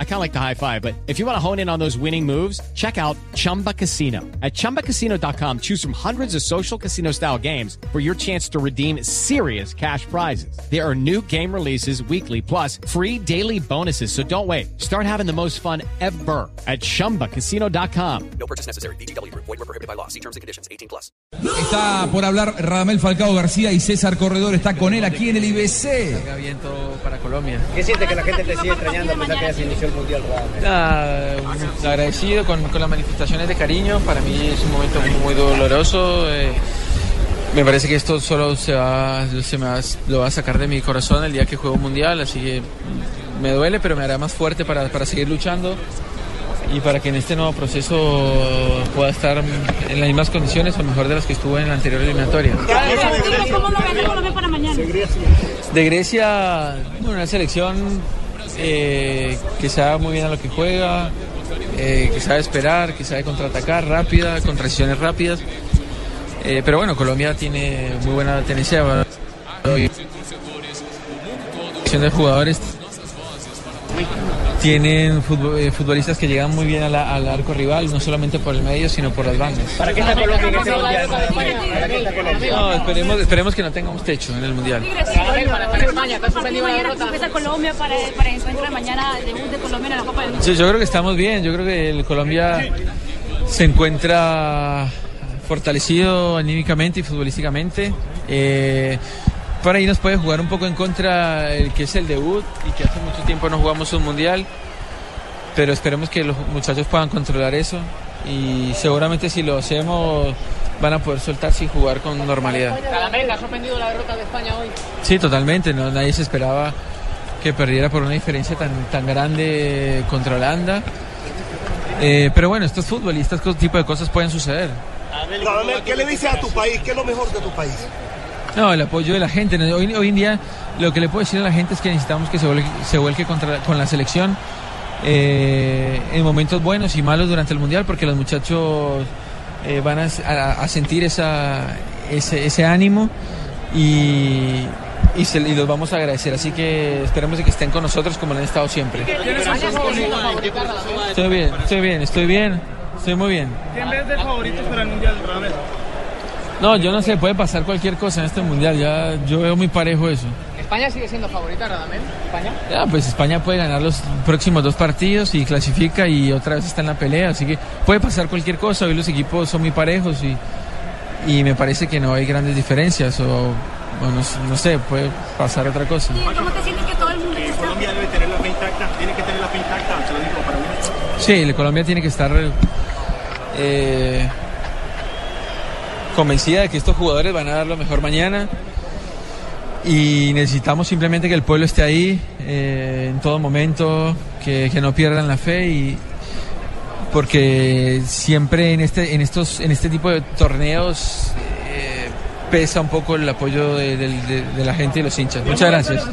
I kind of like the high five, but if you want to hone in on those winning moves, check out Chumba Casino. At chumbacasino.com, choose from hundreds of social casino style games for your chance to redeem serious cash prizes. There are new game releases weekly, plus free daily bonuses. So don't wait. Start having the most fun ever at chumbacasino.com. No purchase necessary. BGW. Void were prohibited by law. See terms and conditions. 18 plus. Está por hablar Radamel Falcao García y César Corredor está con él aquí en el IBC. Salga viento para Colombia. ¿Qué siente que la gente te sigue extrañando a pesar que ya se inició el Mundial? Nada, agradecido con, con las manifestaciones de cariño. Para mí es un momento muy doloroso. eh, me parece que esto solo se va, se me va, lo va a sacar de mi corazón el día que juego un mundial. Así que me duele, pero me hará más fuerte para, para seguir luchando y para que en este nuevo proceso pueda estar en las mismas condiciones o mejor de las que estuve en la anterior eliminatoria. ¿Cómo lo ven, cómo lo ven para mañana? De Grecia, bueno, una selección eh, que sabe muy bien a lo que juega, eh, que sabe esperar, que sabe contraatacar rápida, con transiciones rápidas. Eh, pero bueno, Colombia tiene muy buena tenencia. de jugadores tienen eh, futbolistas que llegan muy bien a la- al arco rival, no solamente por el medio, sino por las bandas. ¿Para qué está Colombia en Mundial? ¿Para? No, esperemos, esperemos que no tengamos techo en el Mundial. Mañana empieza Colombia para, para el encuentro de mañana, debut de Colombia en la Copa del Mundo. Sí, yo creo que estamos bien. Yo creo que el Colombia se encuentra fortalecido anímicamente y futbolísticamente. Eh, por ahí nos puede jugar un poco en contra el que es el debut y que hace mucho tiempo no jugamos un mundial. Pero esperemos que los muchachos puedan controlar eso y seguramente si lo hacemos van a poder soltarse y jugar con normalidad. Radamel, ¿ha sorprendido la derrota de España hoy? Sí, totalmente. No, nadie se esperaba que perdiera por una diferencia tan, tan grande contra Holanda. Eh, pero bueno, estos futbolistas, este tipo de cosas pueden suceder. ¿qué le dices a tu país? ¿Qué es lo mejor de tu país? No, el apoyo de la gente. Hoy, hoy en día lo que le puedo decir a la gente es que necesitamos que se vuelque, se vuelque contra, con la selección eh, en momentos buenos y malos durante el Mundial porque los muchachos eh, van a, a- a sentir esa, ese, ese ánimo y, y, se- y los vamos a agradecer. Así que esperemos de que estén con nosotros como lo han estado siempre. Estoy bien, estoy bien, estoy bien, estoy muy bien. ¿Quién ves de favoritos para el Mundial? No, yo no sé, puede pasar cualquier cosa en este mundial, ya yo veo muy parejo eso. ¿España sigue siendo favorita, Radamel? ¿España? Ya, pues España puede ganar los próximos dos partidos y clasifica y otra vez está en la pelea, así que puede pasar cualquier cosa, hoy los equipos son muy parejos y, y me parece que no hay grandes diferencias o, bueno, no, sé, puede pasar otra cosa. ¿Cómo te sientes que todo el mundo está? Colombia debe tener la fe intacta, tiene que tener la fe intacta, se lo digo para mí. Sí, la Colombia tiene que estar eh, convencida de que estos jugadores van a dar lo mejor mañana y necesitamos simplemente que el pueblo esté ahí eh, en todo momento, que, no pierdan la fe y porque siempre en este en estos en este tipo de torneos eh, pesa un poco el apoyo de, la gente y los hinchas. Muchas gracias.